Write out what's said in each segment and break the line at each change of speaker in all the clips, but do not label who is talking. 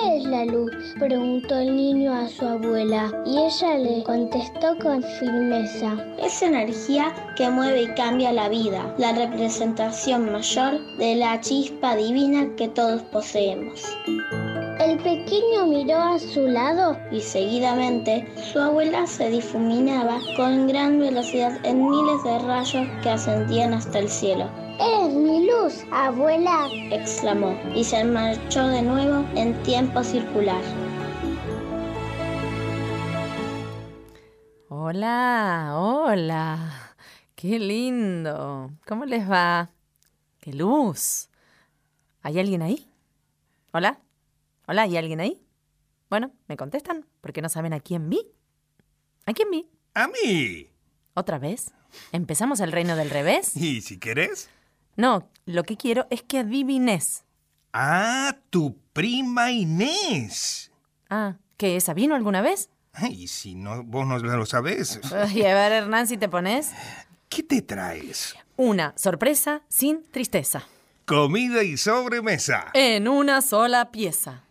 ¿Qué es la luz? preguntó el niño a su abuela y ella le contestó con firmeza.
Es energía que mueve y cambia la vida, la representación mayor de la chispa divina que todos poseemos.
El pequeño miró a su lado
y seguidamente su abuela se difuminaba con gran velocidad en miles de rayos que ascendían hasta el cielo.
¡Es mi luz, abuela!
exclamó y se marchó de nuevo en tiempo circular.
Hola, hola. Qué lindo. ¿Cómo les va? ¡Qué luz! ¿Hay alguien ahí? ¿Hola? ¿Hola? ¿Hay alguien ahí? Bueno, ¿me contestan? Porque no saben a quién vi. ¿A quién vi?
A mí.
¿Otra vez? ¿Empezamos el reino del revés?
¿Y si querés?
No, lo que quiero es que adivines.
Ah, tu prima Inés.
Ah, ¿que esa vino alguna vez?
Y si no, vos no lo sabés.
Y a ver, Hernán, si te pones.
¿Qué te traes?
Una sorpresa sin tristeza.
Comida y sobremesa.
En una sola pieza.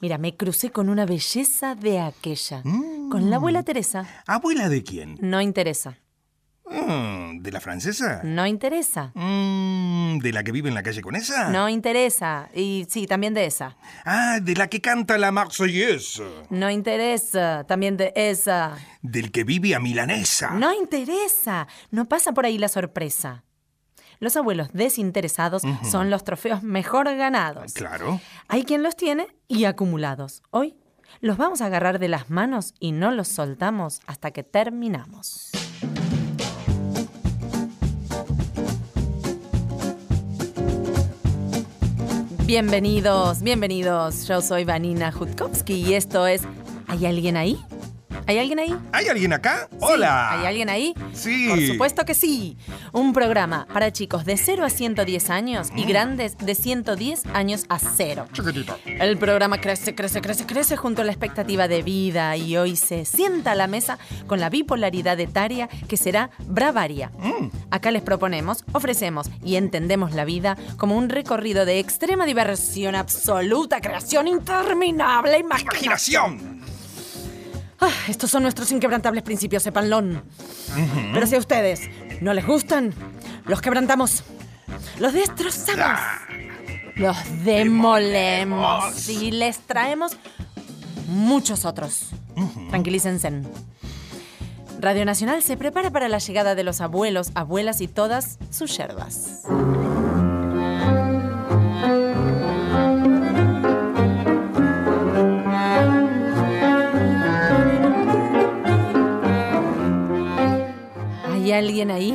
Mira, me crucé con una belleza de aquella. Con la abuela Teresa.
¿Abuela de quién?
No interesa.
Mm, ¿De la francesa?
No interesa.
Mm, ¿De la que vive en la calle con esa?
No interesa. Y sí, también de esa.
Ah, de la que canta la Marseillaise.
No interesa. También de esa.
Del que vive a Milanesa.
No interesa. No pasa por ahí la sorpresa. Los abuelos desinteresados son los trofeos mejor ganados.
Claro.
Hay quien los tiene y acumulados. Hoy los vamos a agarrar de las manos y no los soltamos hasta que terminamos. Bienvenidos, bienvenidos. Yo soy Vanina Jutkowski y esto es ¿Hay alguien ahí? ¿Hay alguien ahí?
¿Hay alguien acá?
Sí,
Hola.
¿Hay alguien ahí?
Sí.
Por supuesto que sí. Un programa para chicos de 0 a 110 años y grandes de 110 años a 0.
Chiquitito.
El programa crece, crece, crece, crece junto a la expectativa de vida y hoy se sienta a la mesa con la bipolaridad etaria que será Bravaria. Acá les proponemos, ofrecemos y entendemos la vida como un recorrido de extrema diversión, absoluta creación interminable, imaginación. Ah, estos son nuestros inquebrantables principios, sepanlón. Pero si a ustedes no les gustan, los quebrantamos. Los destrozamos.
Ah,
Los demolemos. Y les traemos muchos otros. Tranquilícense. Radio Nacional se prepara para la llegada de los abuelos, abuelas y todas sus yerbas. ¿Hay alguien ahí?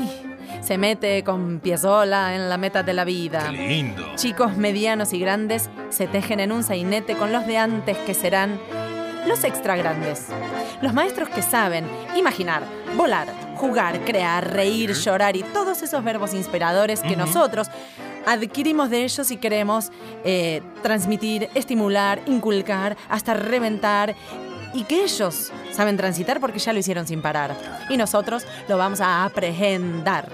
Se mete con piezola en la meta de la vida.
Qué lindo.
Chicos medianos y grandes se tejen en un sainete con los de antes que serán los extra grandes. Los maestros que saben imaginar, volar, jugar, crear, reír, llorar y todos esos verbos inspiradores que nosotros adquirimos de ellos y queremos eh, transmitir, estimular, inculcar, hasta reventar. Y que ellos saben transitar porque ya lo hicieron sin parar. Y nosotros lo vamos a aprehendar.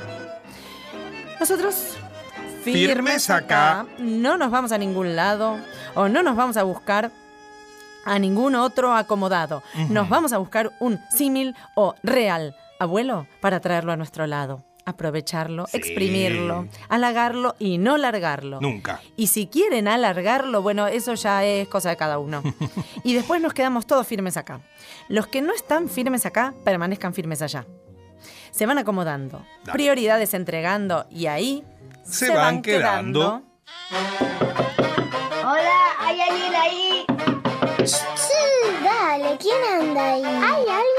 Nosotros, firmes
Firmes
acá,
acá.
no nos vamos a ningún lado o no nos vamos a buscar a ningún otro acomodado. Nos vamos a buscar un símil o real abuelo para traerlo a nuestro lado. Aprovecharlo,
Sí.
exprimirlo, halagarlo y no largarlo.
Nunca.
Y si quieren alargarlo, bueno, eso ya es cosa de cada uno. y después nos quedamos todos firmes acá. Los que no están firmes acá, permanezcan firmes allá. Se van acomodando,
Dale.
prioridades entregando y ahí
Se van quedando.
Hola, ¿hay alguien ahí?
Sí, dale, ¿quién anda ahí? ¿Hay alguien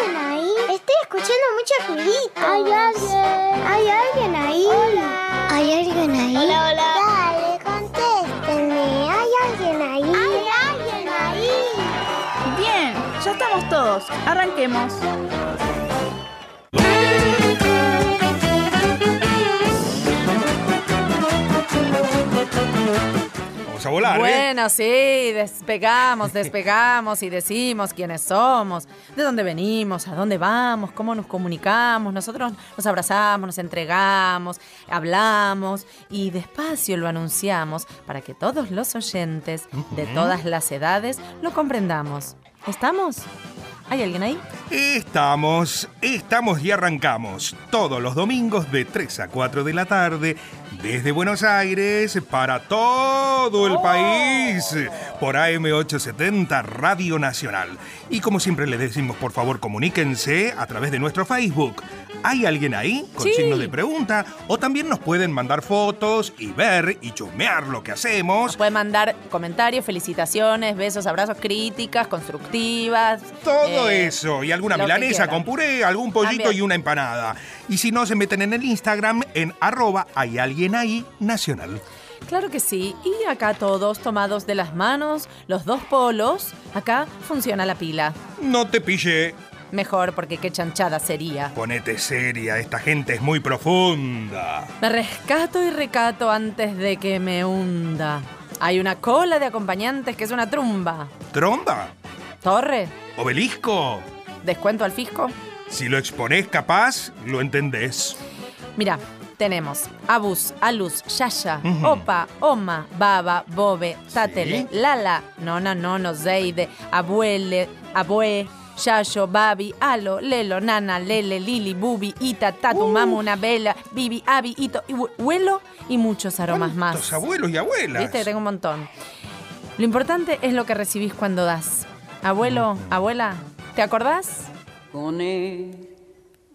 escuchando mucho ruidito. ¿Hay alguien? ¿Hay alguien ahí? Hola. ¿Hay alguien ahí?
Hola, hola.
Dale, contéstenme. ¿Hay alguien ahí? ¿Hay alguien ahí?
Bien, ya estamos todos. Arranquemos.
Vamos a volar, ¿eh?
Bueno, sí, despegamos, despegamos y decimos quiénes somos, de dónde venimos, a dónde vamos, cómo nos comunicamos. Nosotros nos abrazamos, nos entregamos, hablamos y despacio lo anunciamos para que todos los oyentes de todas las edades lo comprendamos. ¿Estamos? ¿Hay alguien ahí?
Estamos, estamos y arrancamos todos los domingos de 3 a 4 de la tarde desde Buenos Aires para todo el país por AM870 Radio Nacional. Y como siempre les decimos, por favor, comuníquense a través de nuestro Facebook. ¿Hay alguien ahí? Con
Sí.
signo de pregunta. O también nos pueden mandar fotos y ver y chusmear lo que hacemos.
Pueden mandar comentarios, felicitaciones, besos, abrazos, críticas, constructivas.
Todo
eh,
eso. Y alguna milanesa con puré, algún pollito
También.
y una empanada. Y si no, se meten en el Instagram en arroba hay alguien ahí nacional.
Claro que sí. Y acá todos tomados de las manos, los dos polos. Acá funciona la pila.
No te pille.
Mejor porque qué chanchada sería.
Ponete seria, esta gente es muy profunda.
Me rescato y recato antes de que me hunda. Hay una cola de acompañantes que es una trumba.
¿Tromba?
Torre,
¿Obelisco?
descuento al fisco.
Si lo exponés capaz, lo entendés.
Mira, tenemos Abus, Alus, Yaya,
Ujú.
Opa, Oma, Baba, Bobe, Tatele,
Sí.
Lala, Nona, Nono, Zeide, Abuele, Abue, Yayo, Babi, Alo, Lelo, Nana, Lele, Lili, Bubi, Ita, Tatu, Mamu, una Bela, Bibi, Abi, Ito, y Hue- Huelo y muchos aromas más.
¿Cuántos abuelos y abuelas?
Viste que tengo un montón. Lo importante es lo que recibís cuando das. Abuelo, abuela, ¿te acordás?
Con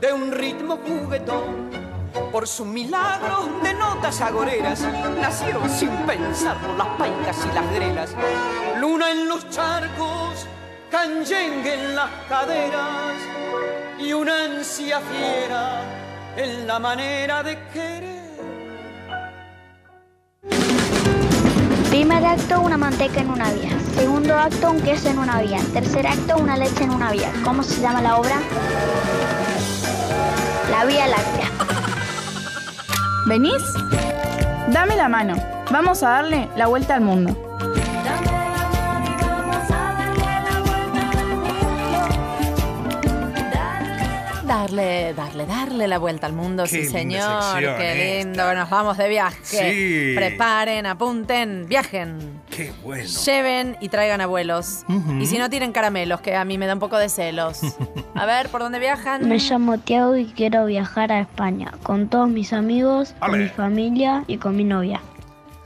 de un ritmo juguetón. Por sus milagros de notas agoreras nacieron sin pensarlo las paicas y las grelas. Luna en los charcos, canyengue en las caderas y una ansia fiera en la manera de querer.
Primer acto, una manteca en una vía. Segundo acto, un queso en una vía. Tercer acto, una leche en una vía. ¿Cómo se llama la obra? Vía Láctea.
¿Venís? Dame la mano. Vamos a darle la vuelta al mundo.
Darle, darle, darle la vuelta al mundo,
Qué
sí señor. Qué
esta.
lindo, nos vamos de viaje.
Sí.
Preparen, apunten, viajen.
Qué bueno.
Lleven y traigan abuelos. Y si no tienen caramelos, que a mí me da un poco de celos. A ver, ¿por dónde viajan?
Me llamo Tiago y quiero viajar a España con todos mis amigos, con mi familia y con mi novia.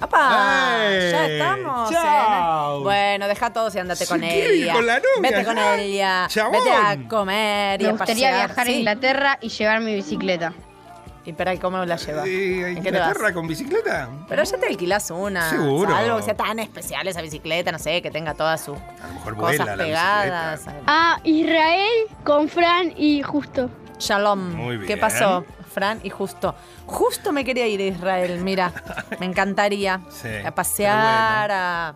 ¡Apa!
¡Ey!
Ya estamos.
Chao.
¿eh? Bueno, deja todo y andate con ella.
con la novia,
Vete con ella.
Chabón.
Vete a comer y
Me
a
gustaría
pasear.
viajar a
Sí.
Inglaterra y llevar mi bicicleta.
Y pero ¿y cómo la llevas?
Eh, ¿A
¿En qué te vas?
Con bicicleta?
Pero ya te alquilás una.
Seguro.
Algo que sea tan especial esa bicicleta, no sé, que tenga todas sus
A lo mejor vuela
cosas
la
pegadas.
A Israel con Fran y Justo.
Shalom.
Muy
¿Qué
bien.
pasó, Fran? Y justo. Justo me quería ir a Israel, mira. Me encantaría.
Sí,
a pasear, a,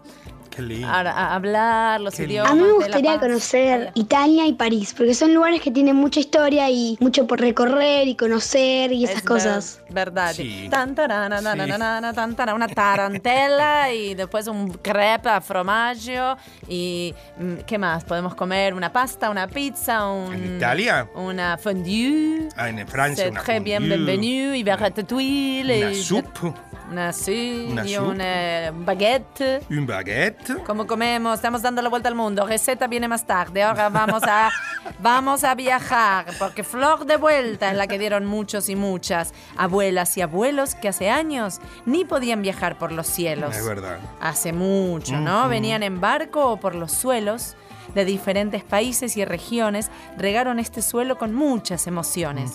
Qué lindo.
a- a hablar los
Qué
idiomas.
A mí me gustaría conocer Italia y París, porque son lugares que tienen mucha historia y mucho por recorrer y conocer y esas
Es
cosas.
ver- verdad.
Sí.
Tan, tarana, na, na, na, na, na, tan, tara, una tarantela y después un crepe a formaggio y mm, ¿qué más? Podemos comer una pasta, una pizza, un
¿En Italia?
una fondue.
Ah, en Francia, una
très bien
fondue.
bienvenu, y ratatouille.
Una
y-
soupe,
Una sí,
Una
y
soupe.
un eh, baguette.
un baguette.
Como comemos, estamos dando la vuelta al mundo. Receta viene más tarde. Ahora vamos a, vamos a viajar, porque flor de vuelta es la que dieron muchos y muchas abuelas y abuelos que hace años ni podían viajar por los cielos.
Es verdad.
Hace mucho, ¿no?
Ujú.
Venían en barco o por los suelos de diferentes países y regiones, regaron este suelo con muchas emociones.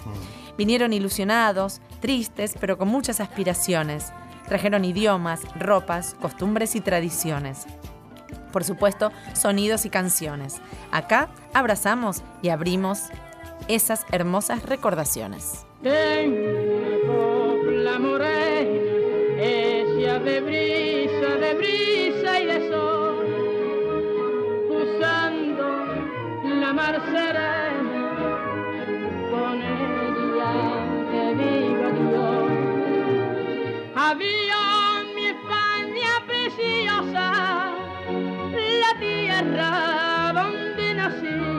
Vinieron ilusionados, tristes, pero con muchas aspiraciones. Trajeron idiomas, ropas, costumbres y tradiciones. Por supuesto, sonidos y canciones. Acá abrazamos y abrimos esas hermosas recordaciones.
mar serena, con digo Dios. Había mi España preciosa, la tierra donde nací,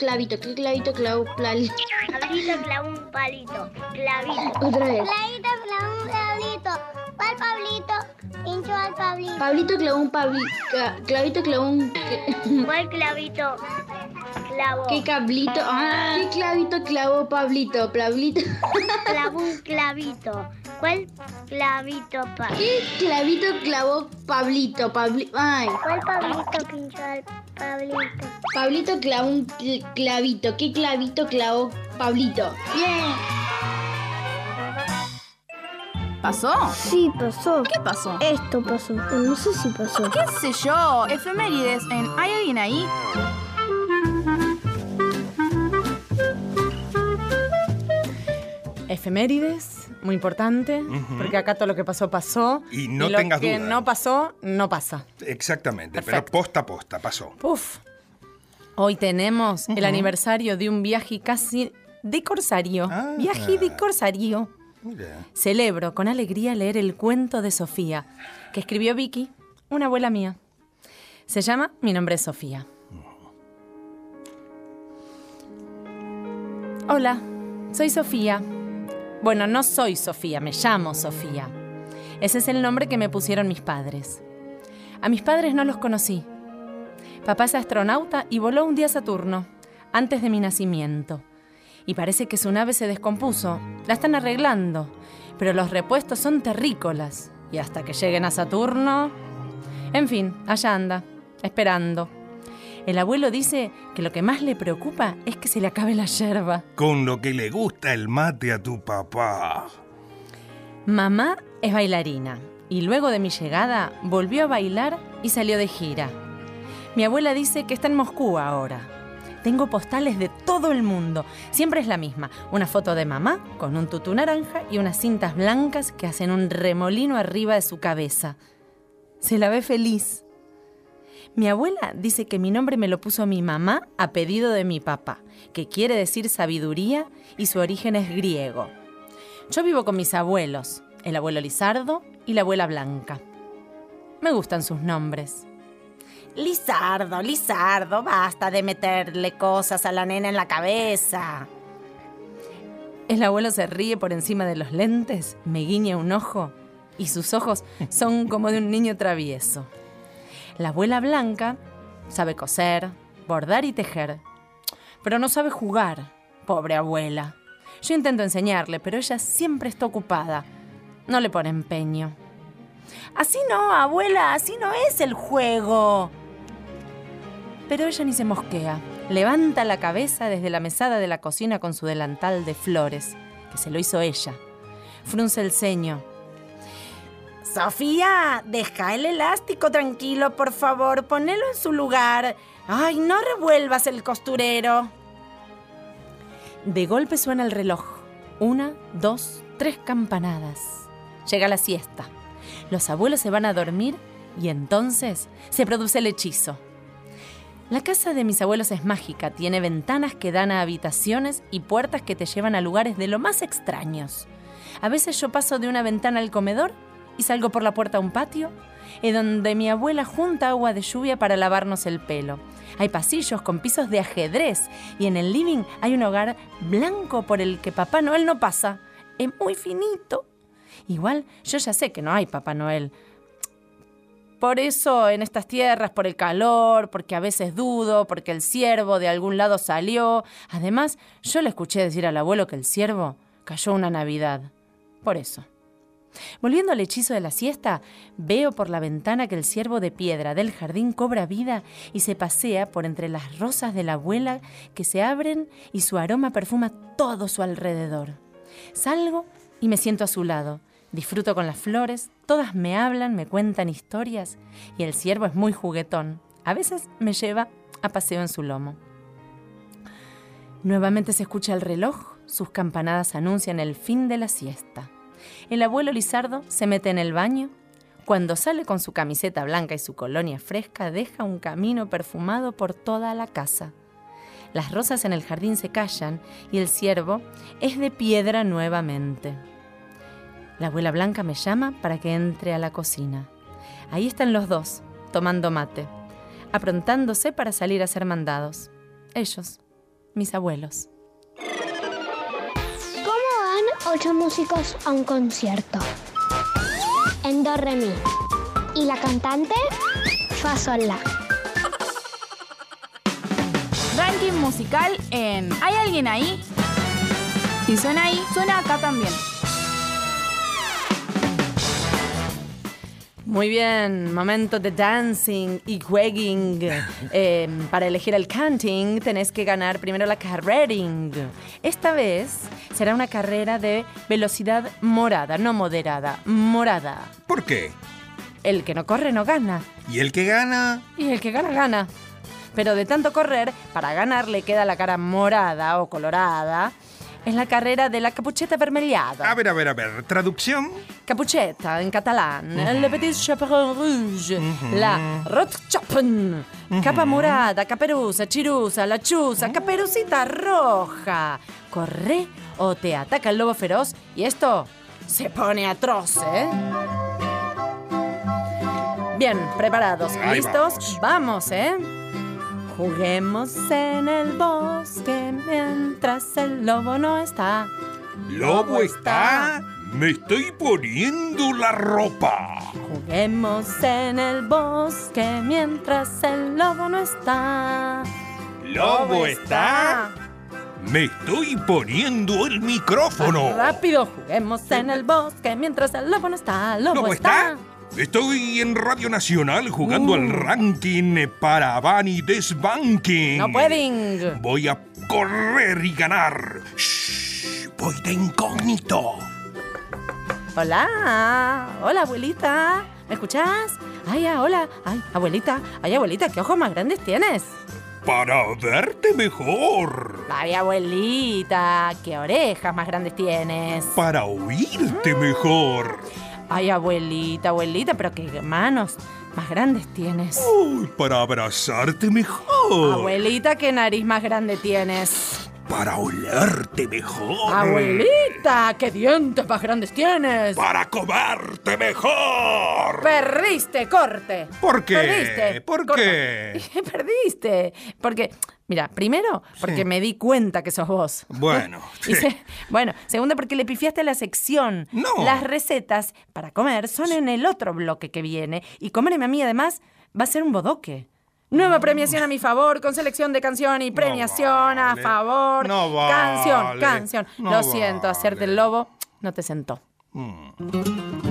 Pablito clavito. ¿Qué clavito clavó palito?
Pablito clavó un palito. Clavito.
Otra vez.
Pablito clavó un clavito. ¿Cuál Pablito? Al Pablito.
Pablito clavó un pablito. Clavito clavó un.
¿Cuál clavito? Clavó.
¿Qué cablito? Ah, ¿Qué clavito clavó Pablito? Pablito.
Clavó un clavito. ¿Cuál clavito?
¿Qué clavito clavó Pablito? Pabli... Ay.
¿Cuál Pablito pinchó al Pablito?
Pablito clavó un cl- clavito. ¿Qué clavito clavó Pablito? Bien.
¿Pasó?
Sí, pasó.
¿Qué pasó?
Esto pasó. pero No sé si pasó.
¿Qué sé yo? Efemérides en ¿Hay alguien ahí?
Efemérides, muy importante, porque acá todo lo que pasó, pasó.
Y no
lo
tengas
que
duda.
no pasó, no pasa.
Exactamente,
Perfecto.
pero posta a posta, pasó.
Puf. Hoy tenemos el aniversario de un viaje casi de corsario.
Ah.
Viaje de corsario.
Mira.
Celebro con alegría leer el cuento de Sofía, que escribió Vicky, una abuela mía. Se llama Mi nombre es Sofía. Hola, soy Sofía. Bueno, no soy Sofía, me llamo Sofía. Ese es el nombre que me pusieron mis padres. A mis padres no los conocí. Papá es astronauta y voló un día a Saturno, antes de mi nacimiento. Y parece que su nave se descompuso. La están arreglando, pero los repuestos son terrícolas. y hasta que lleguen a Saturno. En fin, allá anda, esperando. El abuelo dice que lo que más le preocupa es que se le acabe la yerba.
Con lo que le gusta el mate a tu papá.
Mamá es bailarina y luego de mi llegada volvió a bailar y salió de gira. Mi abuela dice que está en Moscú ahora. Tengo postales de todo el mundo. Siempre es la misma. Una foto de mamá con un tutú naranja y unas cintas blancas que hacen un remolino arriba de su cabeza. Se la ve feliz. Mi abuela dice que mi nombre me lo puso mi mamá a pedido de mi papá, que quiere decir sabiduría y su origen es griego. Yo vivo con mis abuelos, el abuelo Lizardo y la abuela Blanca. Me gustan sus nombres.
Lizardo, Lizardo, basta de meterle cosas a la nena en la cabeza.
El abuelo se ríe por encima de los lentes, me guiña un ojo y sus ojos son como de un niño travieso. La abuela Blanca sabe coser, bordar y tejer, pero no sabe jugar, pobre abuela. Yo intento enseñarle, pero ella siempre está ocupada. No le pone empeño.
Así no, abuela, así no es el juego.
Pero ella ni se mosquea. Levanta la cabeza desde la mesada de la cocina con su delantal de flores, que se lo hizo ella. Frunce el ceño.
Sofía, deja el elástico tranquilo, por favor. Ponelo en su lugar. Ay, no revuelvas el costurero.
De golpe suena el reloj. Una, dos, tres campanadas. Llega la siesta. Los abuelos se van a dormir y entonces se produce el hechizo. La casa de mis abuelos es mágica, tiene ventanas que dan a habitaciones y puertas que te llevan a lugares de lo más extraños. A veces yo paso de una ventana al comedor y salgo por la puerta a un patio, en donde mi abuela junta agua de lluvia para lavarnos el pelo. Hay pasillos con pisos de ajedrez y en el living hay un hogar blanco por el que Papá Noel no pasa. Es muy finito. Igual yo ya sé que no hay Papá Noel. Por eso en estas tierras, por el calor, porque a veces dudo, porque el ciervo de algún lado salió. Además, yo le escuché decir al abuelo que el ciervo cayó una Navidad. Por eso. Volviendo al hechizo de la siesta, veo por la ventana que el ciervo de piedra del jardín cobra vida y se pasea por entre las rosas de la abuela que se abren y su aroma perfuma todo su alrededor. Salgo y me siento a su lado. Disfruto con las flores, todas me hablan, me cuentan historias y el ciervo es muy juguetón. A veces me lleva a paseo en su lomo. Nuevamente se escucha el reloj, sus campanadas anuncian el fin de la siesta. El abuelo Lizardo se mete en el baño. Cuando sale con su camiseta blanca y su colonia fresca, deja un camino perfumado por toda la casa. Las rosas en el jardín se callan y el ciervo es de piedra nuevamente. La abuela Blanca me llama para que entre a la cocina. Ahí están los dos, tomando mate, aprontándose para salir a ser mandados. Ellos, mis abuelos.
¿Cómo van ocho músicos a un concierto? En do re mi. ¿Y la cantante? Fa sol la.
Ranking musical en ¿Hay alguien ahí? Si suena ahí, suena acá también.
Muy bien, momento de dancing y jueguing. Eh, para elegir el canting tenés que ganar primero la carrering. Esta vez será una carrera de velocidad morada, no moderada, morada.
¿Por qué?
El que no corre no gana.
¿Y el que gana?
Y el que gana gana. Pero de tanto correr, para ganar le queda la cara morada o colorada. Es la carrera de la capucheta vermellada.
A ver, a ver, a ver. ¿Traducción?
Capucheta en catalán. Le petit chaperon rouge. La rotchapen. Capa morada, caperuza, chirusa, la chuza, caperucita roja. Corre o te ataca el lobo feroz y esto se pone atroz, ¿eh? Bien, preparados,
Ahí
listos, vamos, ¿eh? Juguemos en el bosque mientras el lobo no está.
¿Lobo está? Me estoy poniendo la ropa.
Juguemos en el bosque mientras el lobo no está.
¿Lobo está? Me estoy poniendo el micrófono.
Rápido, juguemos en el bosque mientras el lobo no está. Lobo,
¿Lobo está? Estoy en Radio Nacional jugando al ranking para Bunny Desbanking.
No pueden.
Voy a correr y ganar. Shh, voy de incógnito.
Hola, hola abuelita. ¿Me escuchás? Ay, ah, hola. Ay, abuelita. Ay, abuelita, ¿qué ojos más grandes tienes?
Para verte mejor.
Ay, abuelita, ¿qué orejas más grandes tienes?
Para oírte mejor.
Ay, abuelita, abuelita, pero qué manos más grandes tienes.
Uy, para abrazarte mejor.
Abuelita, ¿qué nariz más grande tienes?
Para olerte mejor.
Abuelita, ¿qué dientes más grandes tienes?
Para comerte mejor.
Perdiste, corte.
¿Por qué?
Perdiste.
¿Por
corta.
qué?
Perdiste. Porque, mira, primero, porque
Sí.
me di cuenta que sos vos.
Bueno,
se- bueno, segundo, porque le pifiaste a la sección.
No.
Las recetas para comer son en el otro bloque que viene. Y comerme a mí, además, va a ser un bodoque. Nueva premiación a mi favor, con selección de canción y premiación a
vale.
favor.
No
Canción,
vale.
canción.
No
Lo siento, hacerte el lobo no te sentó.
Va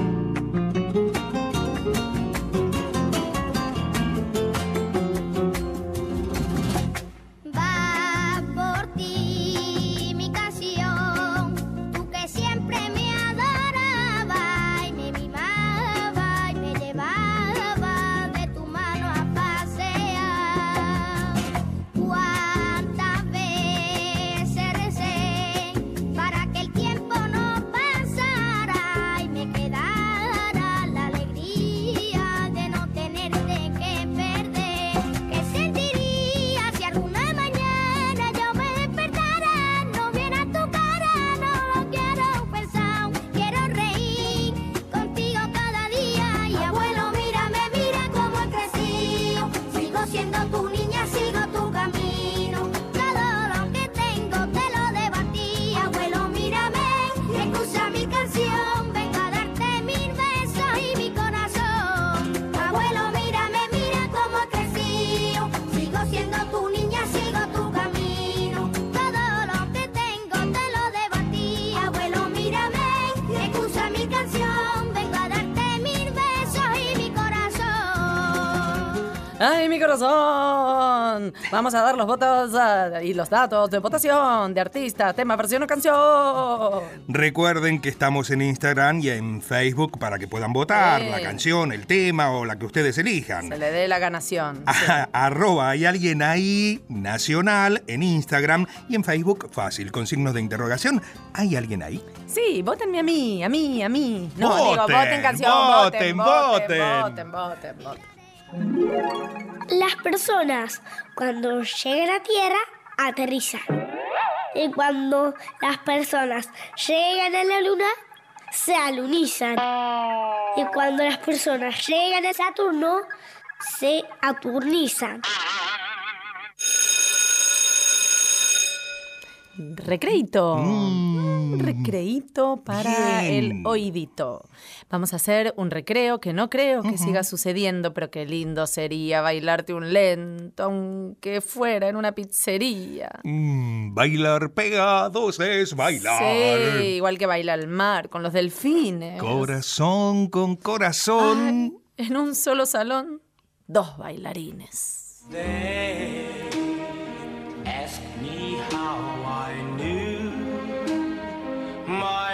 Vamos a dar los votos ah, y los datos de votación de artista, tema, versión o canción.
Recuerden que estamos en Instagram y en Facebook para que puedan votar
Sí.
la canción, el tema o la que ustedes elijan.
Se le dé la ganación.
A- Arroba hay alguien ahí nacional en Instagram y en Facebook fácil con signos de interrogación. ¿Hay alguien ahí?
Sí, votenme a mí, a mí, a mí. No,
Voten,
digo, voten canción,
voten,
voten, voten,
voten.
voten, voten, voten.
Las personas cuando llegan a tierra aterrizan. Y cuando las personas llegan a la luna, se alunizan. Y cuando las personas llegan a Saturno, se aturnizan.
Recreito. Un recreito para
bien.
el oídito. Vamos a hacer un recreo que no creo que siga sucediendo, pero qué lindo sería bailarte un lento, aunque fuera en una pizzería.
Mm, bailar pegados es bailar.
Sí, igual que baila al mar con los delfines.
Corazón con corazón.
En un solo salón, dos bailarines.
My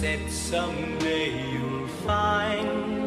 said someday you'll find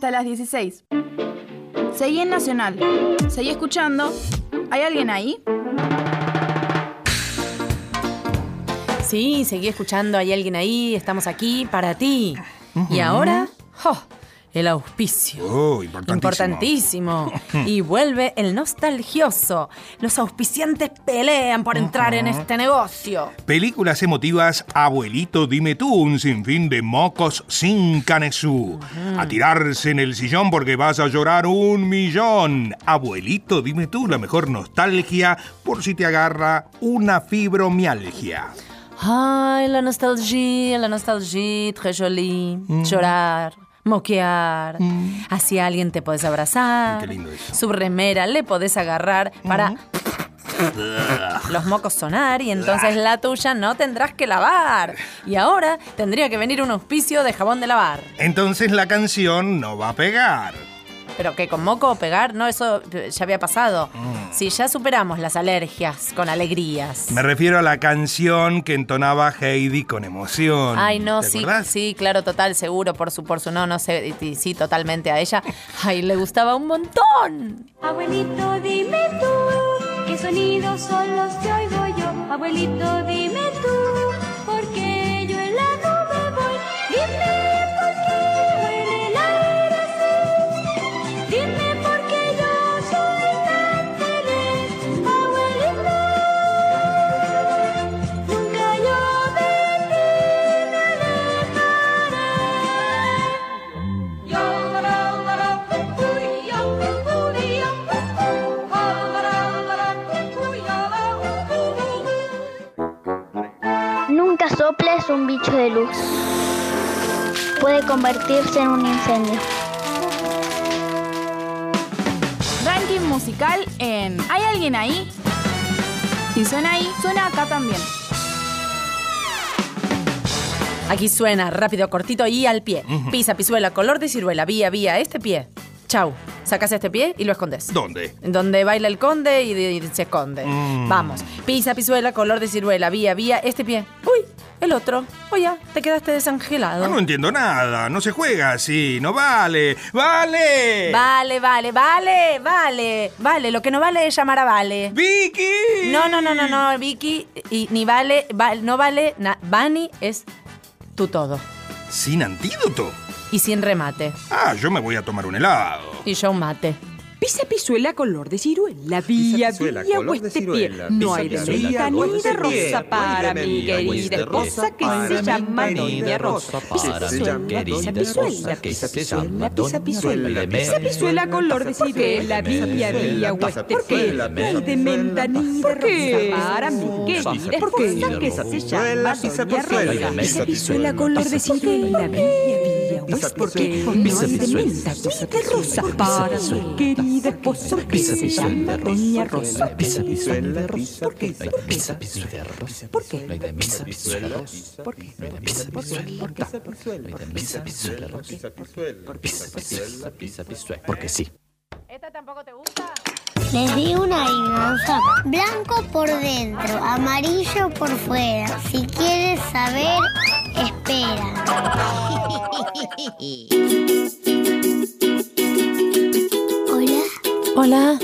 Hasta las 16. Seguí en Nacional. Seguí escuchando. ¿Hay alguien ahí?
Sí, seguí escuchando, hay alguien ahí, estamos aquí para ti. Y ahora, ¡oh! El auspicio.
Oh, importantísimo.
Importantísimo. y vuelve el nostalgioso. Los auspiciantes pelean por entrar en este negocio.
Películas emotivas Abuelito Dime Tú, un sinfín de mocos sin canesú. A tirarse en el sillón porque vas a llorar un millón. Abuelito Dime Tú, la mejor nostalgia por si te agarra una fibromialgia.
Ay, la nostalgia, la nostalgia, très jolie. Llorar, moquear. Hacia alguien te podés abrazar.
Qué lindo eso.
Su remera le podés agarrar para los mocos sonar y entonces la tuya no tendrás que lavar. Y ahora tendría que venir un auspicio de jabón de lavar.
Entonces la canción no va a pegar.
Pero que con moco pegar, no, eso ya había pasado. Si ya superamos las alergias con alegrías.
Me refiero a la canción que entonaba Heidi con emoción.
Ay, no,
¿Te
sí,
acordás?
sí, claro, total, seguro, por su, por su, no, no sé, sí, totalmente a ella. Ay, le gustaba un montón.
Abuelito, dime tú, qué sonidos son los que oigo yo. Abuelito, dime tú,
convertirse en un incendio.
Ranking musical en ¿Hay alguien ahí? Si suena ahí, suena acá también.
Aquí suena rápido, cortito y al pie. Pisa, pisuela, color de ciruela, vía, vía, este pie. Chau. Sacas este pie y lo escondes.
¿Dónde?
Donde baila el conde y, de- y se esconde.
Mm.
Vamos. Pisa, pisuela, color de ciruela, vía, vía, este pie. Uy, el otro. Oye, te quedaste desangelado.
No entiendo nada, no se juega así, no vale. ¡Vale!
Vale, vale, vale, vale, vale. Lo que no vale es llamar a Vale.
¡Vicky!
No, no, no, no, no, Vicky. Y ni vale, va- no vale. na- Vani es tu todo.
¿Sin antídoto?
Y sin remate.
Ah, yo me voy a tomar un helado.
Y yo un mate.
Pisa pisuela color de ciruela, vía, vía, este
ciruela,
pie. No hay de ni
de
rosa para mi querida esposa que se llama Niña Rosa. Pisa
mi
pisa
querida
pisuela,
esposa que
pisa pisuela, pisa
Doña Remedio.
pisa pisuela. Color de ciruela, vía, vía, hueste pie. No hay de menta ni de rosa para mi querida esposa que se llama Doña Rosa. Pisa pisuela color de ciruela, vía, pie. No hay de menta ni de rosa para mi querida esposa que se llama Doña Rosa.
Pisa pisuela, rosa. ¿Por qué? Pisa pisuela, rosa. ¿Por qué? Pisa pisuela, rosa. ¿Por qué? Pisa pisuela, rosa. Pisa pisuela, rosa. Pisa pisuela, pisa pisuela. Porque sí.
¿Esta tampoco te gusta?
Les di una adivinanza. Blanco por dentro, amarillo por fuera. Si quieres saber, espera.
Hola.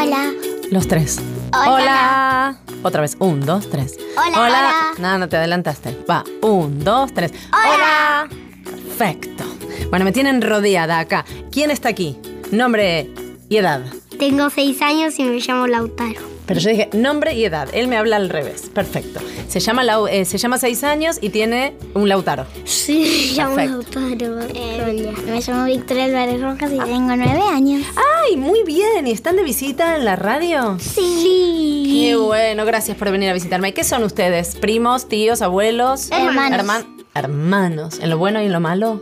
Hola.
Los tres.
Hola.
Otra vez. Un, dos, tres.
Hola, hola.
No, no te adelantaste. Va. Un, dos, tres.
Hola.
Perfecto. Bueno, me tienen rodeada acá. ¿Quién está aquí? Nombre y edad.
Tengo seis años y me llamo Lautaro.
Pero yo dije nombre y edad. Él me habla al revés. Perfecto. Se llama, Lau- eh, se llama seis años y tiene un Lautaro.
Sí, me llamo. Lautaro. Hola. Me llamo Victoria Álvarez Rojas y tengo nueve años.
¡Ay, muy bien! ¿Y están de visita en la radio?
Sí.
Qué bueno, gracias por venir a visitarme. ¿Qué son ustedes? ¿Primos, tíos, abuelos?
Hermanos.
Herman- hermanos, en lo bueno y en lo malo.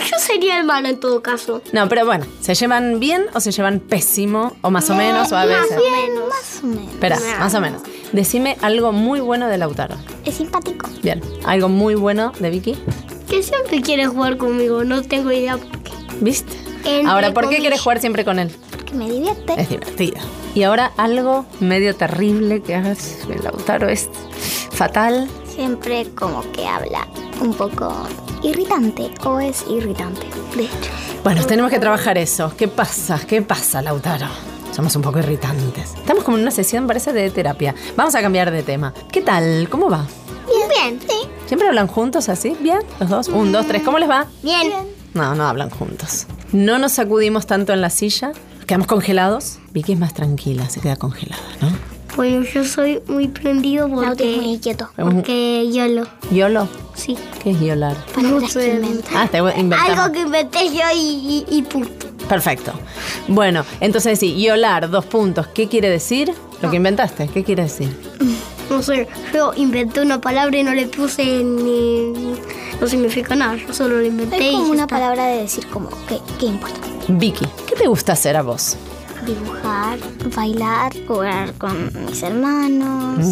Yo sería el malo en todo caso.
No, pero bueno, ¿se llevan bien o se llevan pésimo? O más o menos, o a veces.
Más o menos. Más o menos.
Espera, más o menos. Decime algo muy bueno de Lautaro.
Es simpático.
Bien. ¿Algo muy bueno de Vicky?
Que siempre quiere jugar conmigo, no tengo idea por qué.
¿Viste?
Entre
Ahora, ¿por qué quieres jugar siempre con él?
Porque me divierte.
Es divertido. Y ahora algo medio terrible que hagas. Lautaro es fatal.
Siempre como que habla un poco irritante o es irritante, de hecho.
Bueno, tenemos que trabajar eso. ¿Qué pasa? ¿Qué pasa, Lautaro? Somos un poco irritantes. Estamos como en una sesión, parece, de terapia. Vamos a cambiar de tema. ¿Qué tal? ¿Cómo va?
Bien, sí.
¿Siempre hablan juntos así? ¿Bien? ¿Los dos? Un, dos, tres. ¿Cómo les va?
Bien.
No, no hablan juntos. No nos sacudimos tanto en la silla. Quedamos congelados. Vicky es más tranquila, se queda congelada, ¿no?
Bueno, yo soy muy prendido porque...
es muy inquieto.
Porque yo lo...
¿Yolo?
Sí.
¿Qué es yolar?
Que inventan.
Ah, te voy a inventar.
Algo que inventé yo y, y, y punto.
Perfecto. Bueno, entonces sí, yolar, dos puntos. ¿Qué quiere decir? Lo que inventaste, ¿qué quiere decir?
No sé, yo inventé una palabra y no le puse ni... No significa nada, yo solo lo inventé
Es
y
como
ya
una
está.
palabra de decir como, ¿qué, qué importa?
Vicky, ¿qué te gusta hacer a vos?
Dibujar, bailar, jugar con mis hermanos.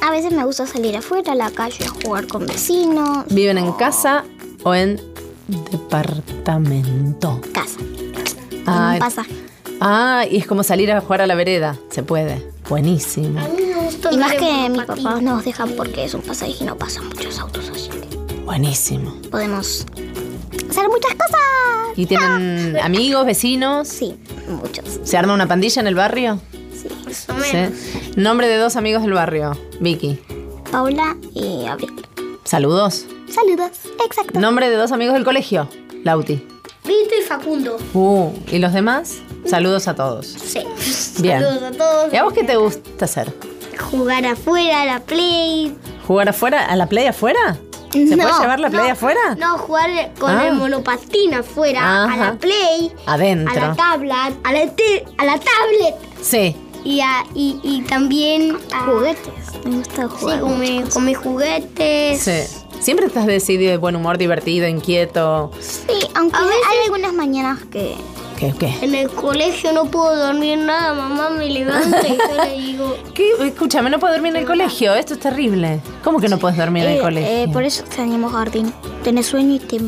A veces me gusta salir afuera a la calle a jugar con vecinos.
¿Viven en casa o en departamento?
Casa.
Ah,
un pasaje.
ah, y es como salir a jugar a la vereda. Se puede. Buenísimo.
Y más que mis papás nos dejan porque es un pasaje y no pasan muchos autos así. que
Buenísimo.
Podemos hacer muchas cosas.
¿Y tienen amigos, vecinos?
Sí, muchos.
¿Se arma una pandilla en el barrio?
Sí,
más o
Sí. Nombre de dos amigos del barrio. Vicky.
Paula y Abril.
Saludos.
Saludos. Exacto.
Nombre de dos amigos del colegio. Lauti.
Vito y Facundo.
Uh, ¿y los demás? Saludos a todos.
Sí.
Bien.
Saludos a todos.
¿Y a vos qué te gusta hacer?
Jugar afuera, a la play.
¿Jugar afuera? ¿A la play afuera? ¿Se puede llevar la play
no,
afuera?
No, jugar con
Ah.
el monopatín afuera, a la play,
Adentro.
a la tablet, a la, te- a la tablet
Sí.
y, a- y, y también a
Juguetes. Me gusta
Sí,
jugar.
con, mi- con mis juguetes.
Sí. Siempre estás decidido de buen humor, divertido, inquieto.
Sí, aunque hay algunas mañanas que
¿Qué? ¿Qué?
En el colegio no puedo dormir nada, mamá me levanta y yo le digo,
¿Qué? Escúchame, no puedo dormir en el colegio. Esto es terrible. ¿Cómo que no puedes dormir en el
Eh,
colegio?
eh, por eso extrañamos jardín. Tenés sueño y te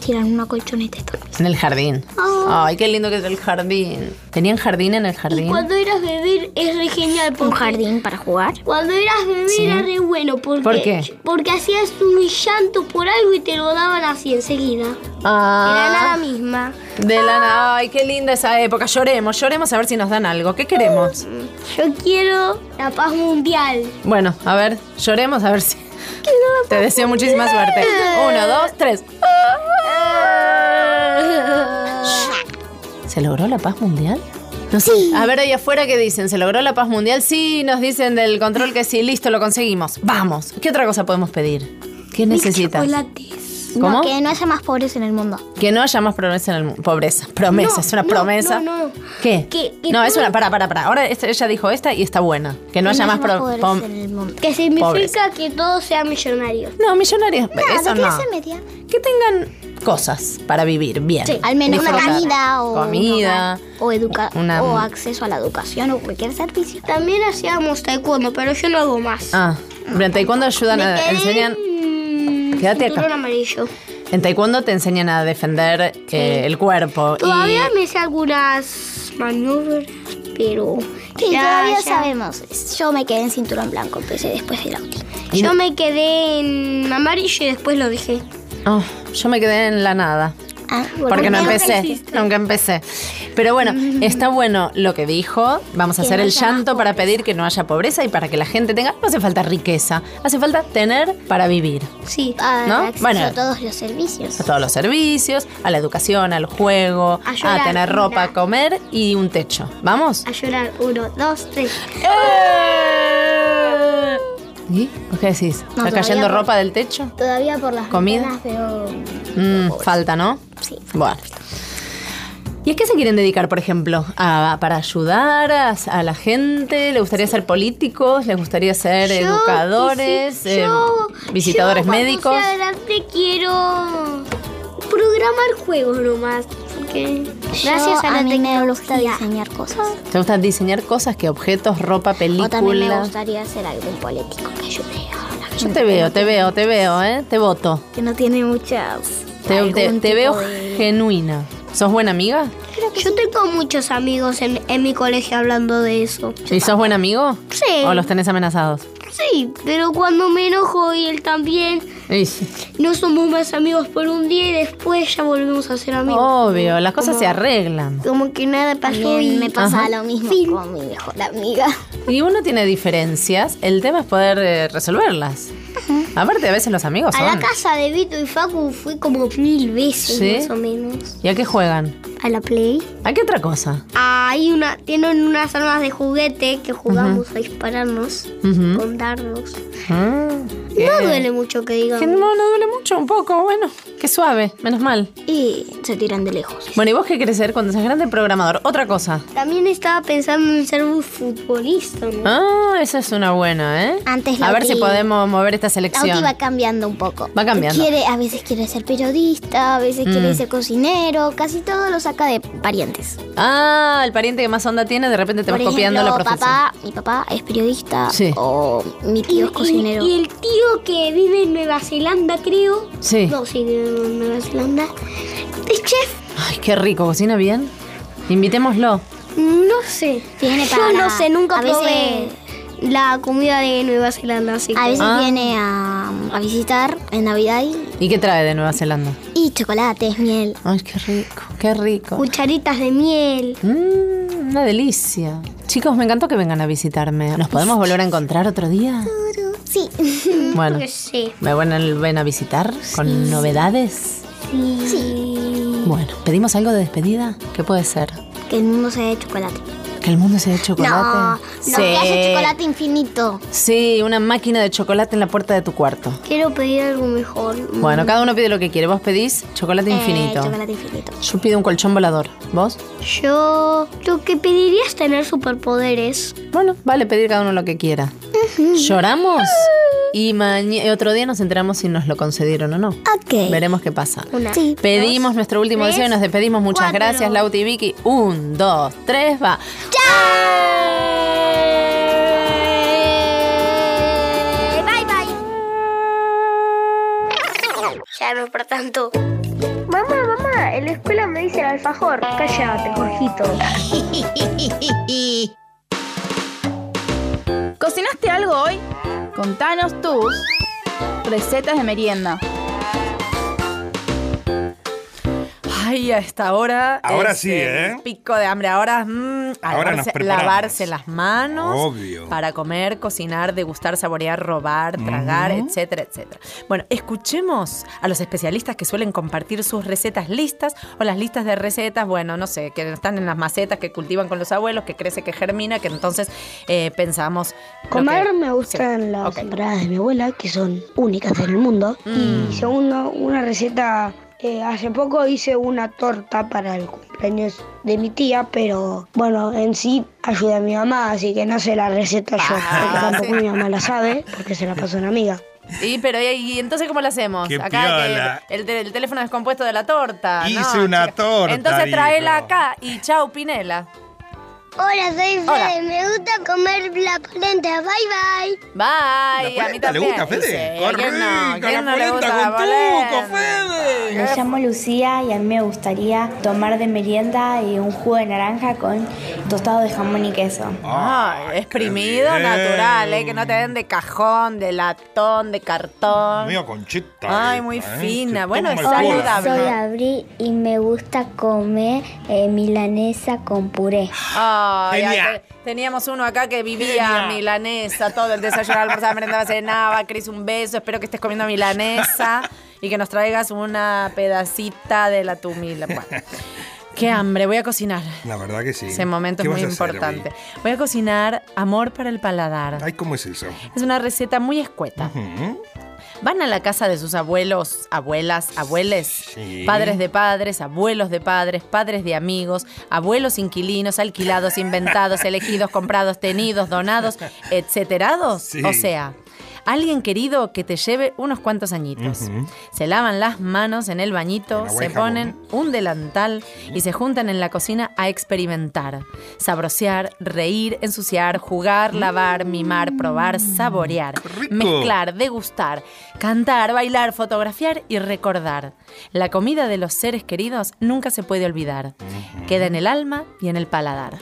tiran una colchoneta y.
En el jardín.
Ah.
Ay, qué lindo que es el jardín. ¿Tenían jardín en el jardín?
cuando eras bebé es re genial.
Un jardín para jugar.
Cuando eras bebé
Sí.
era re bueno. Porque,
¿Por qué?
Porque hacías un llanto por algo y te lo daban así enseguida.
Ah.
Era nada misma.
De la nada. Ay, qué linda esa época. Lloremos, lloremos a ver si nos dan algo. ¿Qué queremos?
Yo quiero la paz mundial.
Bueno, a ver, lloremos a ver si. Te deseo muchísima suerte. Uno, dos, tres. ¿Se logró la paz mundial? No sé. A ver, ahí afuera, ¿qué dicen? ¿Se logró la paz mundial? Sí, nos dicen del control que sí, listo, lo conseguimos. Vamos. ¿Qué otra cosa podemos pedir? ¿Qué necesitas? ¿Cómo?
No, que no haya más pobres en el mundo.
Que no haya más promesa en el mundo. Pobreza. Promesa,
No,
es una
no,
promesa.
no, no.
¿Qué?
Que- que
no, es una. Para, para, para. Ahora esta- ella dijo esta y está buena. Que no haya más. pro- pom-
Que significa
Pobreza.
que todos sean millonarios.
No, millonarios. eso no.
media.
Que tengan cosas para vivir bien.
Al menos una comida o,
Comida.
o, educa
una-
o acceso a la educación o cualquier servicio.
También hacíamos taekwondo, pero yo no hago más.
Ah, en taekwondo ayudan a, enseñan. Quédate acá.
Cinturón amarillo.
En taekwondo te enseñan a defender eh, el cuerpo.
Todavía
y
me sé algunas maniobras, pero
Sí,
ya-
todavía
ya.
sabemos. Yo me quedé en cinturón blanco, empecé después del auto.
Yo me quedé en amarillo y después lo dejé.
Oh, yo me quedé en la nada.
Ah,
Porque no empecé, nunca empecé. Pero bueno, está bueno lo que dijo. Vamos a
Que
hacer
no
el llanto para pedir que no haya pobreza y para que la gente tenga. No hace falta riqueza, hace falta tener para vivir.
Sí.
¿No?
acceso
Bueno.
a todos los servicios.
A todos los servicios, a la educación, al juego,
A
a, tener ropa, a comer y un techo. ¿Vamos?
A llorar. Uno, dos, tres.
¿Y? ¿Vos ¿Qué decís?
No,
¿Está cayendo
por-
ropa del techo?
Todavía por las
¿Comida?
veo...
Mm, falta, ¿no?
Sí.
Bueno. ¿Y a qué se quieren dedicar, por ejemplo? ¿A- ¿Para ayudar a, a la gente? ¿Le gustaría ser políticos? ¿Les gustaría ser
Yo
educadores? eh,
yo-
¿Visitadores
yo
médicos?
sea grande quiero programar juegos nomás. Porque gracias a,
a
la
mí me
tecnología.
gusta diseñar cosas.
¿Te gusta diseñar cosas que objetos, ropa,
O también me
películas?
gustaría ser algún político que ayude a la
Yo te veo, te veo, te veo, ¿eh? Te voto.
que no tiene muchas.
Te, te- te veo
de-
genuina. ¿Sos buena amiga?
Yo tengo muchos amigos en, en mi colegio hablando de eso.
¿Y sos buen amigo?
Sí.
¿O los tenés amenazados?
Sí, pero cuando me enojo y él también,
Y-
no somos más amigos por un día y después ya volvemos a ser amigos.
Obvio, las cosas
Como-
se arreglan.
Como que nada pasó y
me pasa
Ajá.
lo mismo con mi mejor amiga.
Y uno tiene diferencias, el tema es poder eh, resolverlas. Aparte, a veces los amigos
A la casa de Vito y Facu fui como mil veces
¿Sí?
más o menos.
¿Y a qué juegan?
A la Play.
¿A qué otra cosa?
Hay una, tienen unas armas de juguete que jugamos a dispararnos
Ujú.
con dardos.
Ah,
No duele mucho que digamos.
No, no duele mucho, un poco, bueno. Qué suave, menos mal.
Y se tiran de lejos.
Bueno, ¿y vos qué querés ser cuando seas grande programador? Otra cosa.
También estaba pensando en ser un futbolista, ¿no?
Ah, esa es una buena, ¿eh?
Antes
A ver
Lauti-
si podemos mover esta
Lauti
selección.
va cambiando un poco.
Va cambiando.
Quiere, a veces quiere ser periodista, a veces
Mm.
quiere ser cocinero, casi todo lo saca de parientes.
Ah, el pariente que más onda tiene, de repente te
Por
vas copiando la profesión.
papá, mi papá es periodista
Sí.
o mi tío es cocinero.
Y el tío que vive en Nueva Zelanda, creo.
Sí.
No, sí, en Nueva Zelanda. Es chef.
Ay, qué rico, cocina bien. Invitémoslo.
No sé.
Viene
Yo no sé, nunca
a veces-
probé la comida de Nueva Zelanda, así
A veces
Ah.
viene a, a visitar en Navidad y,
¿Y qué trae de Nueva Zelanda?
y chocolates, miel.
Ay, qué rico, qué rico.
Cucharitas de miel.
Mm, una delicia. Chicos, me encantó que vengan a visitarme. ¿Nos podemos volver a encontrar otro día?
Sí.
Bueno,
Que sí.
¿me ven, ven a visitar con novedades?
Sí.
Bueno, ¿pedimos algo de despedida? ¿Qué puede ser?
Que el mundo sea de chocolate.
¿Que el mundo sea de chocolate?
No, no,
sí.
que haya chocolate infinito.
Sí, una máquina de chocolate en la puerta de tu cuarto.
Quiero pedir algo mejor.
Bueno, cada uno pide lo que quiere. Vos pedís chocolate
Eh,
infinito.
chocolate infinito.
Yo pido un colchón volador. ¿Vos?
Yo lo que pediría es tener superpoderes.
Bueno, vale pedir cada uno lo que quiera. ¿Lloramos? Y maña- otro día nos enteramos si nos lo concedieron o no.
Ok.
Veremos qué pasa.
Una.
Sí.
Pedimos nuestro último
tres,
deseo y nos despedimos. Muchas
cuatro.
gracias, Lauti y Vicky. Un, dos, tres, va.
Bye bye. Ya no para tanto. Mamá, mamá, en la escuela me dice el alfajor. Cállate, Jorgito.
¿Cocinaste algo hoy? Contanos tus recetas de merienda.
Ay, a esta hora.
Ahora
es
sí, ¿eh?
Pico de hambre. Ahora, mm,
Ahora nos
lavarse,
preparamos.
lavarse las manos.
Obvio.
Para comer, cocinar, degustar, saborear, robar, tragar, etcétera, etcétera. Bueno, escuchemos a los especialistas que suelen compartir sus recetas listas o las listas de recetas, bueno, no sé, que están en las macetas que cultivan con los abuelos, que crece, que germina, que entonces eh, pensamos.
Comer
que-
me gustan las empanadas de mi abuela, que son únicas en el mundo.
Mm.
Y segundo, una receta. Eh, hace poco hice una torta para el cumpleaños de mi tía, pero bueno, en sí ayudé a mi mamá, así que no sé la receta yo,
Ah,
porque tampoco
sí.
mi mamá la sabe, porque se la pasó a una amiga.
Y pero ¿y, y entonces cómo lo hacemos?
Qué
acá que el, el teléfono descompuesto de la torta.
Hice
¿no?
una
chica.
torta,
Entonces traela acá y chau, Pinela.
Hola, soy
Hola.
Fede. Me gusta comer la polenta. Bye bye.
Bye.
¿La
a mí
polenta le gusta, Fede?
Sí,
¡Qué
¿quién no?
rica
¿Quién
la
no le
polenta con tuco? Fede!
Me llamo Lucía y a mí me gustaría tomar de merienda y un jugo de naranja con tostado de jamón y queso.
Ah, exprimido natural, ¿eh? que no te den de cajón, de latón, de cartón.
Medio conchita.
Ay, muy
¿eh?
fina. Bueno, es saludable.
Soy Abril y me gusta comer eh, milanesa con puré.
Ay, teníamos uno acá que vivía milanesa, todo el desayuno, almorzaba, merendaba, cenaba. Cris, un beso. Espero que estés comiendo milanesa y que nos traigas una pedacita de la tu mila. Bueno, qué hambre. Voy a cocinar.
La verdad que sí.
Ese momento
¿Qué
es muy
hacer
importante. Voy a cocinar amor para el paladar.
Ay, ¿cómo es eso?
Es una receta muy escueta.
Ujú.
Van a la casa de sus abuelos, abuelas, abueles,
Sí.
padres de padres, abuelos de padres, padres de amigos, abuelos inquilinos, alquilados, inventados, elegidos, comprados, tenidos, donados, etcéterados.
Sí.
O sea, alguien querido que te lleve unos cuantos añitos. Se lavan las manos en el bañito, se
jabón,
ponen un delantal y se juntan en la cocina a experimentar, sabrosear, reír, ensuciar, jugar, lavar, mimar, probar, saborear,
rico.
mezclar, degustar, cantar, bailar, fotografiar y recordar. La comida de los seres queridos nunca se puede olvidar. Queda en el alma y en el paladar.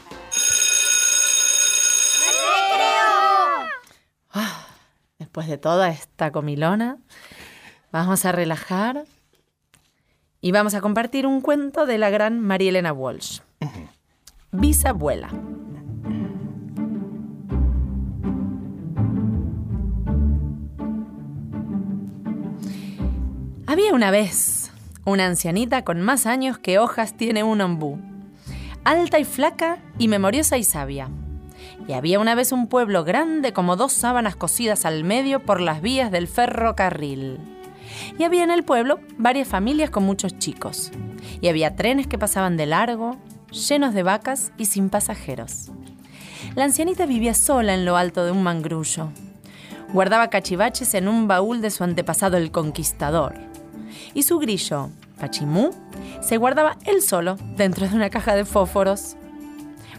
Después de toda esta comilona, vamos a relajar y vamos a compartir un cuento de la gran María Elena Walsh. Bisabuela. Había una vez una ancianita con más años que hojas tiene un ombú, alta y flaca y memoriosa y sabia. Y había una vez un pueblo grande como dos sábanas cosidas al medio por las vías del ferrocarril. Y había en el pueblo varias familias con muchos chicos. Y había trenes que pasaban de largo, llenos de vacas y sin pasajeros. La ancianita vivía sola en lo alto de un mangrullo. Guardaba cachivaches en un baúl de su antepasado el conquistador. Y su grillo, Pachimú, se guardaba él solo dentro de una caja de fósforos.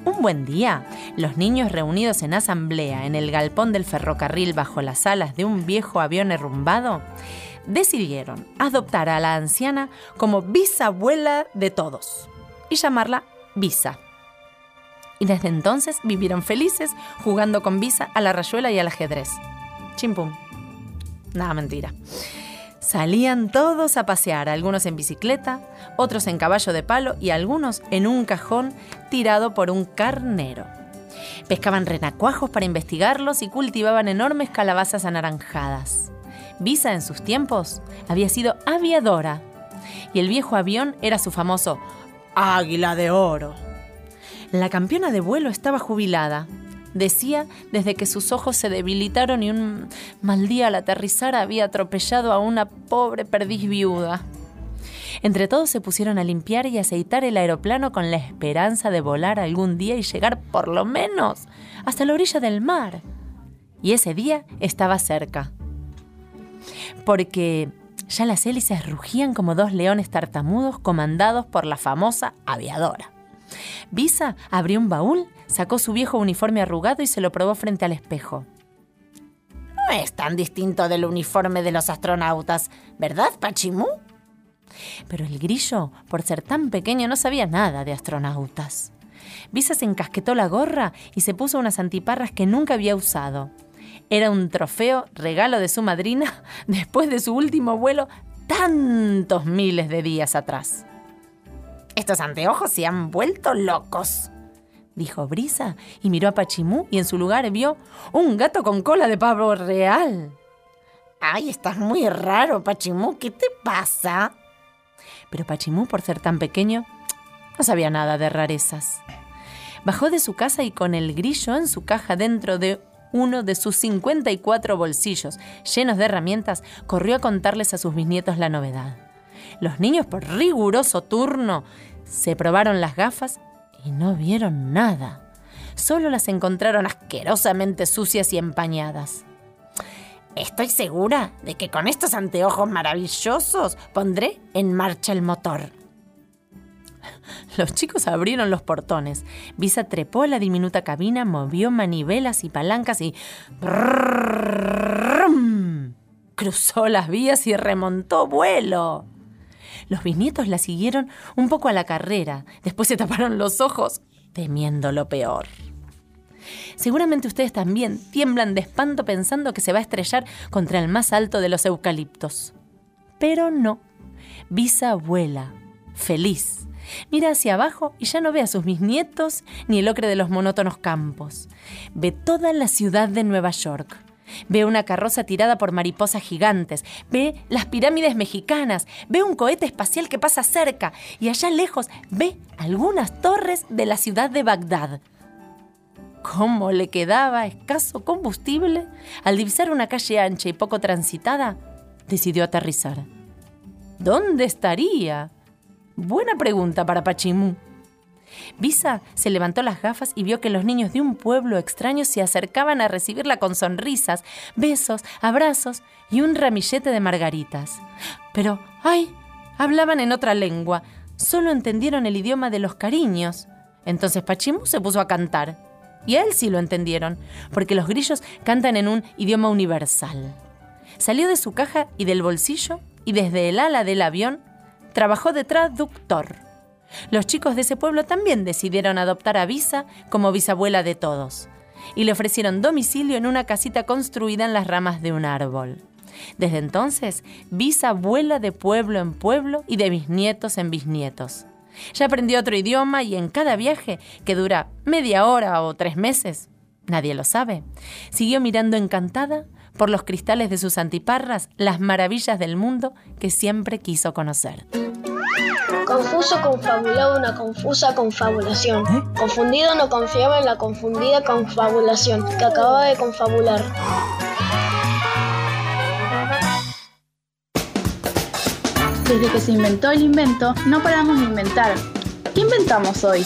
Un buen día, los niños reunidos en asamblea en el galpón del ferrocarril bajo las alas de un viejo avión derrumbado, decidieron adoptar a la anciana como bisabuela de todos y llamarla Bisa. Y desde entonces vivieron felices jugando con Bisa a la rayuela y al ajedrez. Chimpum. Nada, mentira. Salían todos a pasear, algunos en bicicleta, otros en caballo de palo y algunos en un cajón tirado por un carnero. Pescaban renacuajos para investigarlos y cultivaban enormes calabazas anaranjadas. Visa en sus tiempos había sido aviadora y el viejo avión era su famoso Águila de Oro. La campeona de vuelo estaba jubilada. Decía desde que sus ojos se debilitaron y un mal día al aterrizar había atropellado a una pobre perdiz viuda. Entre todos se pusieron a limpiar y aceitar el aeroplano con la esperanza de volar algún día y llegar por lo menos hasta la orilla del mar. Y ese día estaba cerca. Porque ya las hélices rugían como dos leones tartamudos comandados por la famosa aviadora. Visa abrió un baúl, sacó su viejo uniforme arrugado y se lo probó frente al espejo. No es tan distinto del uniforme de los astronautas, ¿verdad, Pachimú? Pero el grillo, por ser tan pequeño, no sabía nada de astronautas. Visa se encasquetó la gorra y se puso unas antiparras que nunca había usado. Era un trofeo regalo de su madrina después de su último vuelo tantos miles de días atrás. Estos anteojos se han vuelto locos, dijo Brisa y miró a Pachimú y en su lugar vio un gato con cola de pavo real. Ay, estás muy raro, Pachimú, ¿qué te pasa? Pero Pachimú, por ser tan pequeño, no sabía nada de rarezas. Bajó de su casa y con el grillo en su caja dentro de uno de sus 54 bolsillos llenos de herramientas, corrió a contarles a sus bisnietos la novedad. Los niños, por riguroso turno, se probaron las gafas y no vieron nada. Solo las encontraron asquerosamente sucias y empañadas. Estoy segura de que con estos anteojos maravillosos pondré en marcha el motor. Los chicos abrieron los portones. Visa trepó a la diminuta cabina, movió manivelas y palancas y... Cruzó las vías y remontó vuelo. Los bisnietos la siguieron un poco a la carrera. Después se taparon los ojos, temiendo lo peor. Seguramente ustedes también tiemblan de espanto pensando que se va a estrellar contra el más alto de los eucaliptos. Pero no. Visa vuela, feliz. Mira hacia abajo y ya no ve a sus bisnietos ni el ocre de los monótonos campos. Ve toda la ciudad de Nueva York. Ve una carroza tirada por mariposas gigantes. Ve las pirámides mexicanas. Ve un cohete espacial que pasa cerca. Y allá lejos ve algunas torres de la ciudad de Bagdad. ¿Cómo le quedaba escaso combustible al divisar una calle ancha y poco transitada decidió aterrizar. ¿Dónde estaría? Buena pregunta para Pachimú. Visa se levantó las gafas y vio que los niños de un pueblo extraño se acercaban a recibirla con sonrisas, besos, abrazos y un ramillete de margaritas. Pero, ¡ay! Hablaban en otra lengua. Solo entendieron el idioma de los cariños. Entonces Pachimú se puso a cantar. Y a él sí lo entendieron, porque los grillos cantan en un idioma universal. Salió de su caja y del bolsillo y desde el ala del avión trabajó de traductor. Los chicos de ese pueblo también decidieron adoptar a Visa como bisabuela de todos y le ofrecieron domicilio en una casita construida en las ramas de un árbol. Desde entonces, Visa vuela de pueblo en pueblo y de bisnietos en bisnietos. Ya aprendió otro idioma y en cada viaje, que dura media hora o tres meses, nadie lo sabe, siguió mirando encantada por los cristales de sus antiparras las maravillas del mundo que siempre quiso conocer.
Confuso confabulaba una confusa confabulación. Confundido no confiaba en la confundida confabulación que acababa de confabular.
Desde que se inventó el invento, no paramos de inventar. ¿Qué inventamos hoy?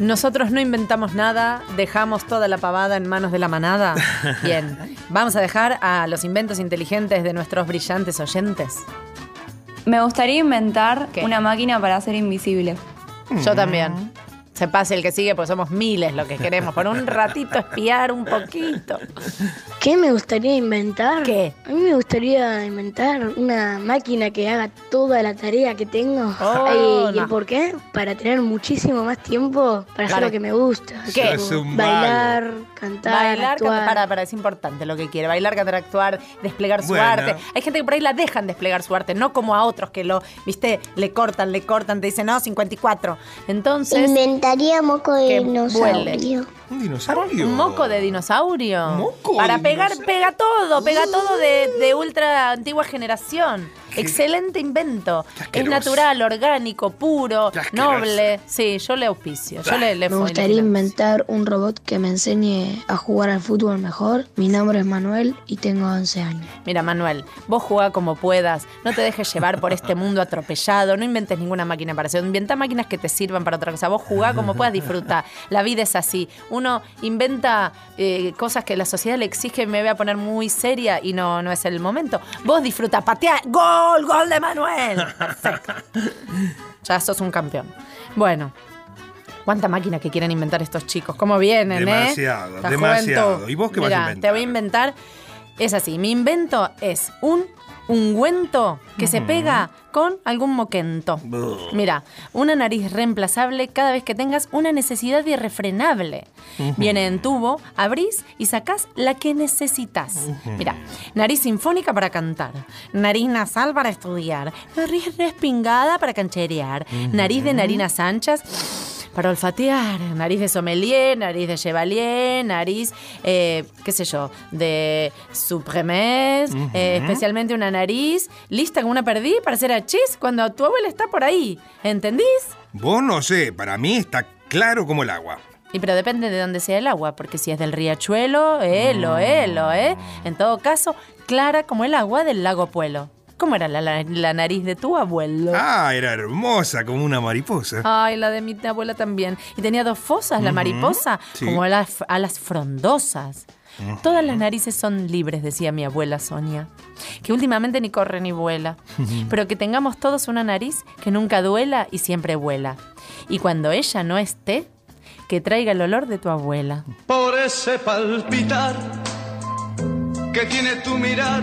Nosotros no inventamos nada, dejamos toda la pavada en manos de la manada. Bien, vamos a dejar a los inventos inteligentes de nuestros brillantes oyentes.
Me gustaría inventar una máquina para ser invisible.
Yo también. Se pase el que sigue, pues somos miles lo que queremos. Por un ratito espiar un poquito.
¿Qué me gustaría inventar?
¿Qué?
A mí me gustaría inventar una máquina que haga toda la tarea que tengo.
Oh,
¿Y
no.
por qué? Para tener muchísimo más tiempo para hacer lo que me gusta.
¿Qué?
Tipo,
Es un
Bailar, cantar,
Bailar,
actuar.
cantar, para, para, es importante lo que quiere. Bailar, cantar, actuar, desplegar su
Bueno.
arte. Hay gente que por ahí la dejan desplegar su arte, no como a otros que lo, viste, le cortan, le cortan, te dicen, no, 54. Entonces.
Inventaría moco de
que
dinosaurio.
vuele.
Un dinosaurio.
¿Un moco de dinosaurio? Para pegar, pega todo, pega todo de, de ultra antigua generación. Excelente invento. Es natural, orgánico, puro, noble. Sí, yo le auspicio. Yo le, le
Me gustaría
le-
inventar un robot que me enseñe a jugar al fútbol mejor. Mi nombre es Manuel y tengo 11 años.
Mira, Manuel, vos jugá como puedas, no te dejes llevar por este mundo atropellado, no inventes ninguna máquina para eso, inventa máquinas que te sirvan para otra cosa, vos jugá como puedas, disfruta. La vida es así. Uno inventa eh, cosas que la sociedad le exige, me voy a poner muy seria y no, no es el momento. Vos disfruta, patea, gol, gol de Manuel. Perfecto. Ya sos un campeón. Bueno. ¿Cuánta máquina que quieren inventar estos chicos? ¿Cómo vienen, eh?
Demasiado,
La
demasiado.
juventud.
¿Y vos qué vas a
Mirá,
inventar?
Te voy a inventar. Es así. Mi invento es un ungüento que se pega con algún moquento. Mira, una nariz reemplazable cada vez que tengas una necesidad irrefrenable. Viene en tubo, abrís y sacás la que necesitas. Mira, nariz sinfónica para cantar, nariz nasal para estudiar, nariz respingada para cancherear, nariz de narinas anchas para olfatear, nariz de sommelier, nariz de chevalier, nariz, eh, qué sé yo, de supremés, eh, especialmente una nariz lista como una perdí para hacer achís cuando tu abuela está por ahí. ¿Entendís?
Vos no sé, para mí está claro como el agua.
Y pero depende de dónde sea el agua, porque si es del riachuelo, elo, elo, ¿eh? En todo caso, clara como el agua del lago Puelo. ¿Cómo era la, la- la nariz de tu abuelo?
Ah, era hermosa como una mariposa.
Ay, la de mi abuela también. Y tenía dos fosas, la mariposa,
sí.
como alas, alas frondosas. Todas las narices son libres, decía mi abuela Sonia. Que últimamente ni corre ni vuela. Pero que tengamos todos una nariz que nunca duela y siempre vuela. Y cuando ella no esté, que traiga el olor de tu abuela.
por ese palpitar que tiene tu mirar.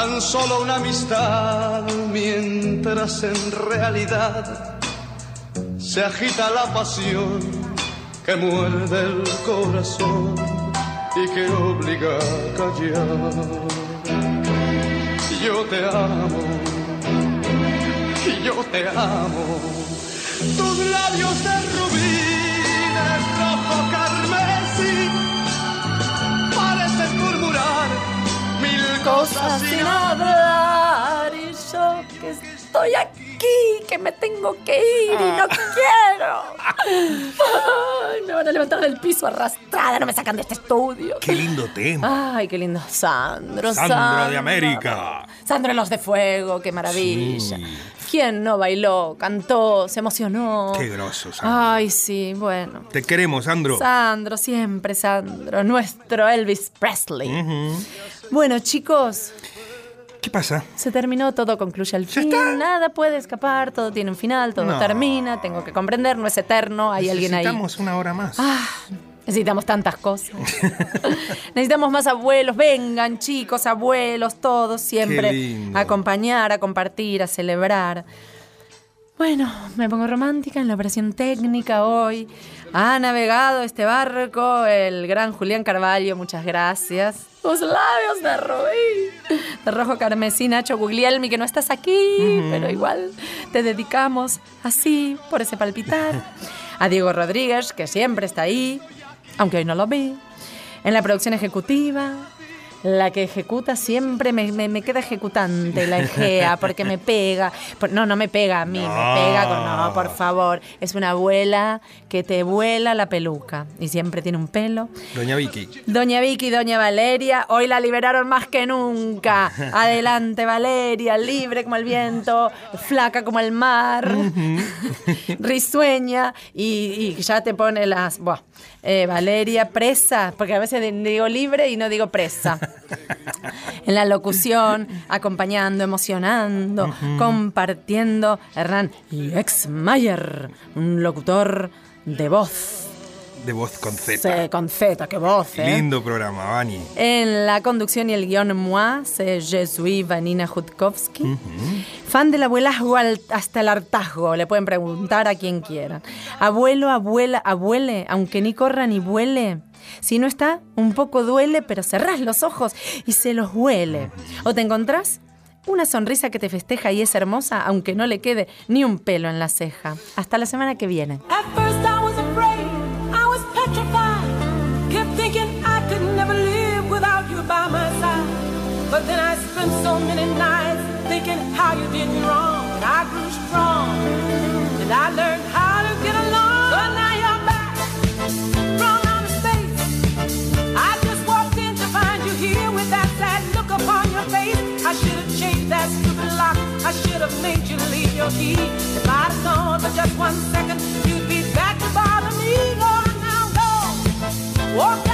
tan solo una amistad, mientras en realidad se agita la pasión que muerde el corazón y que obliga a callar. Yo te amo, yo te amo. Tus labios de rubí, de rojo carmesí, parecen murmurar cosas sin hablar.
y yo que estoy aquí, que me tengo que ir y no quiero. Ay, me van a levantar del piso arrastrada, no me sacan de este estudio.
Qué lindo tema.
Ay, qué lindo. Sandro,
Sandro de América.
Sandro en Los de Fuego, qué maravilla.
Sí.
¿Quién no bailó, cantó, se emocionó?
Qué grosso, Sandro.
Ay, sí, bueno.
Te queremos, Sandro.
Sandro, siempre Sandro, nuestro Elvis Presley. Bueno, chicos,
¿Qué pasa?
se terminó, todo concluye al fin. Nada puede escapar, todo tiene un final, todo
No.
termina, tengo que comprender, no es eterno, hay alguien ahí.
Necesitamos una hora más.
Ah, necesitamos tantas cosas. necesitamos más abuelos, vengan chicos, abuelos, todos siempre a acompañar, a compartir, a celebrar. Bueno, me pongo romántica en la operación técnica hoy. Ha navegado este barco el gran Julián Carvalho, muchas gracias. Tus labios de rubí, de rojo carmesí, Nacho Guglielmi, que no estás aquí, pero igual te dedicamos así, por ese palpitar. A Diego Rodríguez, que siempre está ahí, aunque hoy no lo vi. En la producción ejecutiva, la que ejecuta siempre me, me- me queda ejecutante, la Egea, porque me pega. No, no me pega a mí,
No.
me pega con. No, por favor. Es una abuela que te vuela la peluca y siempre tiene un pelo.
Doña Vicky.
Doña Vicky Doña Valeria, hoy la liberaron más que nunca. Adelante, Valeria, libre como el viento, flaca como el mar, risueña y, y ya te pone las. Buah. Eh, Valeria, presa, porque a veces digo libre y no digo presa. En la locución, acompañando, emocionando,
Ujú.
compartiendo. Hernán Lexmayer, un locutor de voz.
De voz con Z.
Se- con Z, qué voz, ¿eh?
Lindo programa, Vani.
En la conducción y el guion moi, c'est Je suis Vanina Jutkowski. Fan del abuelazgo hasta el hartazgo, le pueden preguntar a quien quieran. Abuelo, abuela, abuele, aunque ni corra ni vuele. Si no está, un poco duele, pero cerrás los ojos y se los huele. O te encontrás una sonrisa que te festeja y es hermosa, aunque no le quede ni un pelo en la ceja. Hasta la semana que viene.
But then I spent so many nights thinking how you did me wrong. And I grew strong, and I learned how to get along. But now you're back from outer space. I just walked in to find you here with that sad look upon your face. I should have changed that stupid lock. I should have made you leave your key. If I'd have gone for just one second, you'd be back to bother me. On now, go. Walk